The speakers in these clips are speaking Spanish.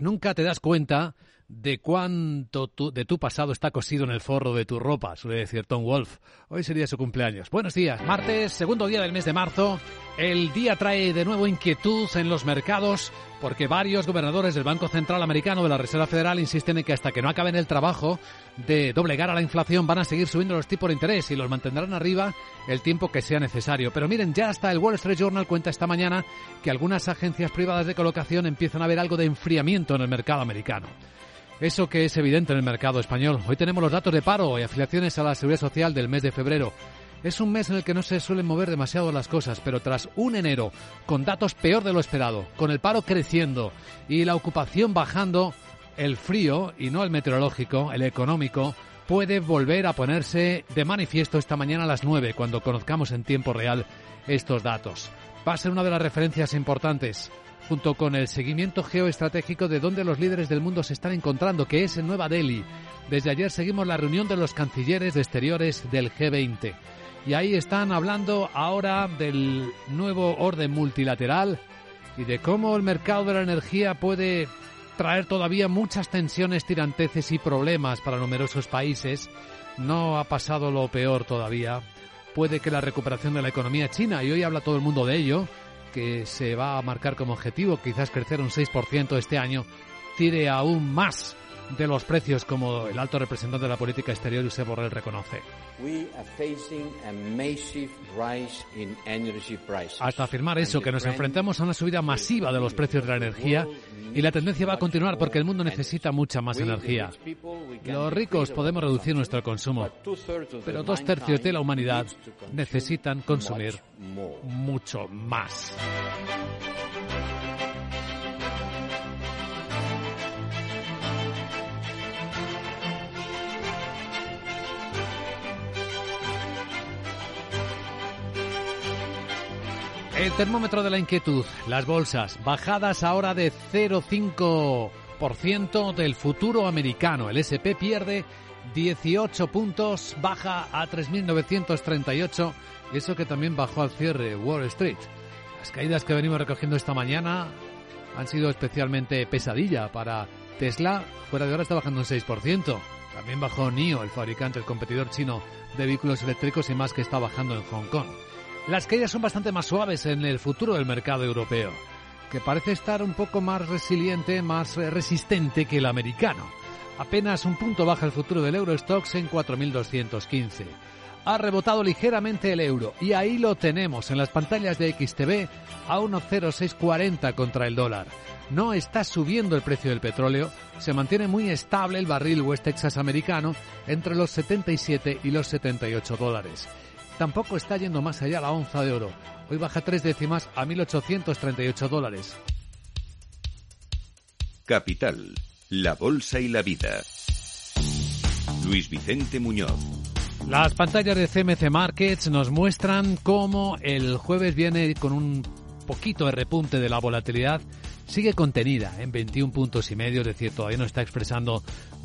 Nunca te das cuenta de cuánto de tu pasado está cosido en el forro de tu ropa, suele decir Tom Wolf. Hoy sería su cumpleaños. Buenos días, martes, segundo día del mes de marzo. El día trae de nuevo inquietud en los mercados porque varios gobernadores del Banco Central Americano de la Reserva Federal insisten en que hasta que no acaben el trabajo de doblegar a la inflación van a seguir subiendo los tipos de interés y los mantendrán arriba el tiempo que sea necesario. Pero miren, ya hasta el Wall Street Journal cuenta esta mañana que algunas agencias privadas de colocación empiezan a ver algo de enfriamiento en el mercado americano. Eso que es evidente en el mercado español. Hoy tenemos los datos de paro y afiliaciones a la Seguridad Social del mes de febrero. Es un mes en el que no se suelen mover demasiado las cosas, pero tras un enero con datos peor de lo esperado, con el paro creciendo y la ocupación bajando, el frío, y no el meteorológico, el económico, puede volver a ponerse de manifiesto esta mañana a las 9, cuando conozcamos en tiempo real estos datos. Va a ser una de las referencias importantes junto con el seguimiento geoestratégico de dónde los líderes del mundo se están encontrando, que es en Nueva Delhi. Desde ayer seguimos la reunión de los cancilleres de exteriores del G20. Y ahí están hablando ahora del nuevo orden multilateral y de cómo el mercado de la energía puede traer todavía muchas tensiones, tiranteces y problemas para numerosos países. No ha pasado lo peor todavía. Puede que la recuperación de la economía china, y hoy habla todo el mundo de ello, que se va a marcar como objetivo, quizás crecer un 6% este año, tire aún más de los precios, como el alto representante de la política exterior, Josep Borrell, reconoce. Hasta afirmar eso, que nos enfrentamos a una subida masiva de los precios de la energía y la tendencia va a continuar porque el mundo necesita mucha más energía. Los ricos podemos reducir nuestro consumo, pero dos tercios de la humanidad necesitan consumir mucho más. El termómetro de la inquietud, las bolsas, bajadas ahora de 0,5% del futuro americano. El SP pierde 18 puntos, baja a 3.938, eso que también bajó al cierre Wall Street. Las caídas que venimos recogiendo esta mañana han sido especialmente pesadilla para Tesla, fuera de hora está bajando un 6%. También bajó NIO, el fabricante, el competidor chino de vehículos eléctricos y más que está bajando en Hong Kong. Las caídas son bastante más suaves en el futuro del mercado europeo, que parece estar un poco más resiliente, más eh, resistente que el americano. Apenas un punto baja el futuro del Eurostox en 4.215. Ha rebotado ligeramente el euro y ahí lo tenemos en las pantallas de XTV a 1.0640 contra el dólar. No está subiendo el precio del petróleo, se mantiene muy estable el barril West Texas americano entre los 77 y los 78 dólares tampoco está yendo más allá la onza de oro. Hoy baja tres décimas a 1.838 dólares. Capital, la Bolsa y la Vida. Luis Vicente Muñoz. Las pantallas de CMC Markets nos muestran cómo el jueves viene con un poquito de repunte de la volatilidad. Sigue contenida en 21 puntos y medio, es decir, todavía no está expresando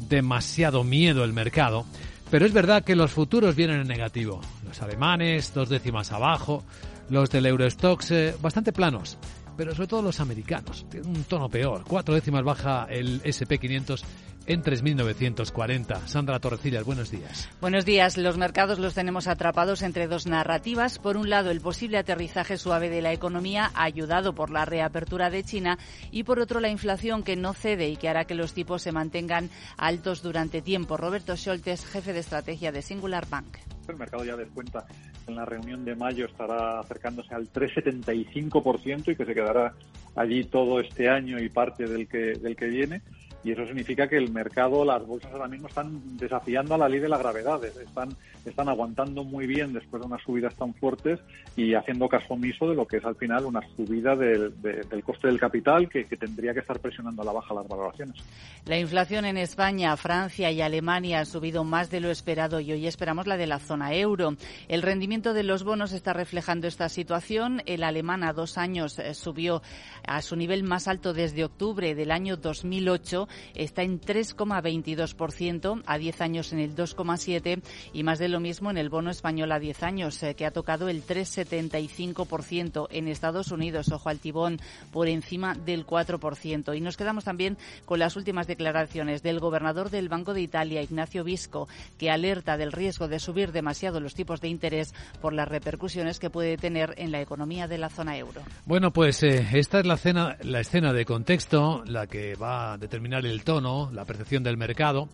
demasiado miedo el mercado. Pero es verdad que los futuros vienen en negativo. Los alemanes, dos décimas abajo, los del Eurostox eh, bastante planos, pero sobre todo los americanos, tienen un tono peor. Cuatro décimas baja el SP500 en 3.940. Sandra Torrecillas, buenos días. Buenos días. Los mercados los tenemos atrapados entre dos narrativas. Por un lado, el posible aterrizaje suave de la economía, ayudado por la reapertura de China, y por otro, la inflación que no cede y que hará que los tipos se mantengan altos durante tiempo. Roberto Scholtes, jefe de estrategia de Singular Bank. El mercado ya descuenta en la reunión de mayo estará acercándose al 3,75% y que se quedará allí todo este año y parte del que, del que viene y eso significa que el mercado, las bolsas ahora mismo están desafiando a la ley de la gravedad, están, están aguantando muy bien después de unas subidas tan fuertes y haciendo caso omiso de lo que es al final una subida del, del coste del capital que, que, tendría que estar presionando a la baja las valoraciones. La inflación en España, Francia y Alemania ha subido más de lo esperado y hoy esperamos la de la zona euro. El rendimiento de los bonos está reflejando esta situación. El alemán a dos años eh, subió a su nivel más alto desde octubre del año 2008 está en 3,22%, a 10 años en el 2,7% y más de lo mismo en el bono español a 10 años, eh, que ha tocado el 3,75% en Estados Unidos, ojo al tibón, por encima del 4%. Y nos quedamos también con las últimas declaraciones del gobernador del Banco de Italia, Ignacio Visco, que alerta del riesgo de subir demasiado los tipos de interés por las repercusiones que puede tener en la economía de la zona euro. Bueno, pues eh, esta es la, cena, la escena de contexto, la que va a determinar el tono, la percepción del mercado.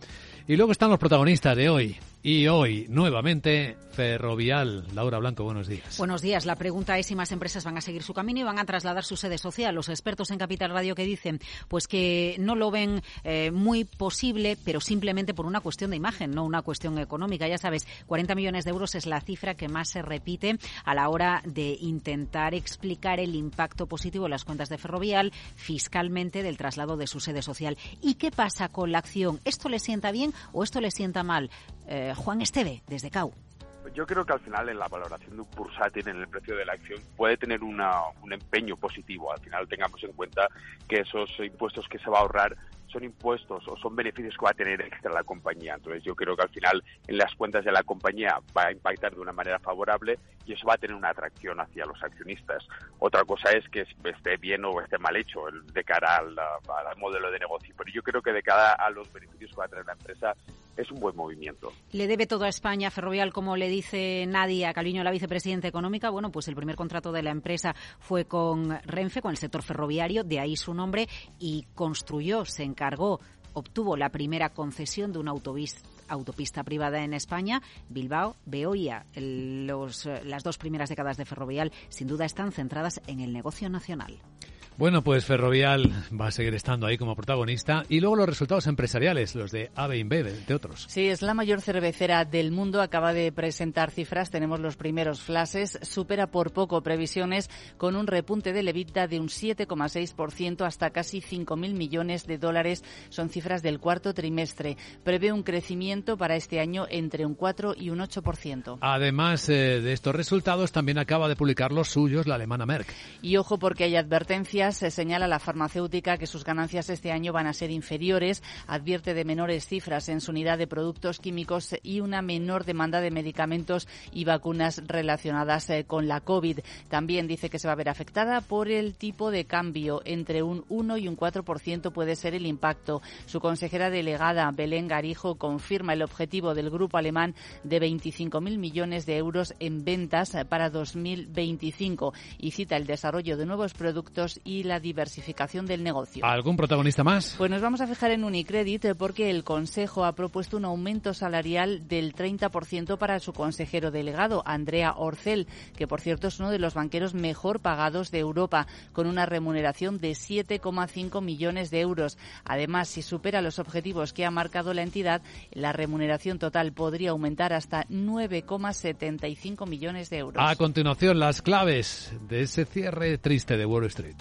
Y luego están los protagonistas de hoy. Y hoy, nuevamente, Ferrovial. Laura Blanco, buenos días. Buenos días. La pregunta es si más empresas van a seguir su camino y van a trasladar su sede social. Los expertos en Capital Radio que dicen pues que no lo ven eh, muy posible, pero simplemente por una cuestión de imagen, no una cuestión económica. Ya sabes, 40 millones de euros es la cifra que más se repite a la hora de intentar explicar el impacto positivo en las cuentas de Ferrovial fiscalmente del traslado de su sede social. ¿Y qué pasa con la acción? ¿Esto le sienta bien o esto le sienta mal? Eh, Juan Esteve, desde CAU. Yo creo que al final en la valoración de un bursátil en el precio de la acción puede tener un empeño positivo. Al final tengamos en cuenta que esos impuestos que se va a ahorrar son impuestos o son beneficios que va a tener extra la compañía. Entonces yo creo que al final en las cuentas de la compañía va a impactar de una manera favorable y eso va a tener una atracción hacia los accionistas. Otra cosa es que esté bien o esté mal hecho de cara al, al modelo de negocio, pero yo creo que de cara a los beneficios que va a tener la empresa es un buen movimiento. Le debe todo a España Ferrovial, como le dice Nadia Calviño, la vicepresidenta económica. Bueno, pues el primer contrato de la empresa fue con Renfe, con el sector ferroviario, de ahí su nombre, y construyó, se encargó, obtuvo la primera concesión de una autopista privada en España, Bilbao, Beoia. Los, las dos primeras décadas de Ferrovial sin duda están centradas en el negocio nacional. Bueno, pues Ferrovial va a seguir estando ahí como protagonista. Y luego los resultados empresariales, los de AB InBev, entre otros. Sí, es la mayor cervecera del mundo. Acaba de presentar cifras. Tenemos los primeros flashes. Supera por poco previsiones con un repunte de EBITDA de un 7,6% hasta casi 5.000 millones de dólares. Son cifras del cuarto trimestre. Prevé un crecimiento para este año entre un 4 y un 8%. Además eh, de estos resultados, también acaba de publicar los suyos la alemana Merck. Y ojo porque hay advertencias se señala la farmacéutica que sus ganancias este año van a ser inferiores, advierte de menores cifras en su unidad de productos químicos y una menor demanda de medicamentos y vacunas relacionadas eh, con la COVID. También dice que se va a ver afectada por el tipo de cambio. Entre un 1 y un 4% puede ser el impacto. Su consejera delegada, Belén Garijo, confirma el objetivo del grupo alemán de 25.000 millones de euros en ventas para 2025 y cita el desarrollo de nuevos productos la diversificación del negocio. ¿Algún protagonista más? Pues nos vamos a fijar en Unicredit eh, porque el Consejo ha propuesto un aumento salarial del 30% para su consejero delegado, Andrea Orcel, que por cierto es uno de los banqueros mejor pagados de Europa, con una remuneración de 7,5 millones de euros. Además, si supera los objetivos que ha marcado la entidad, la remuneración total podría aumentar hasta 9,75 millones de euros. A continuación, las claves de ese cierre triste de Wall Street.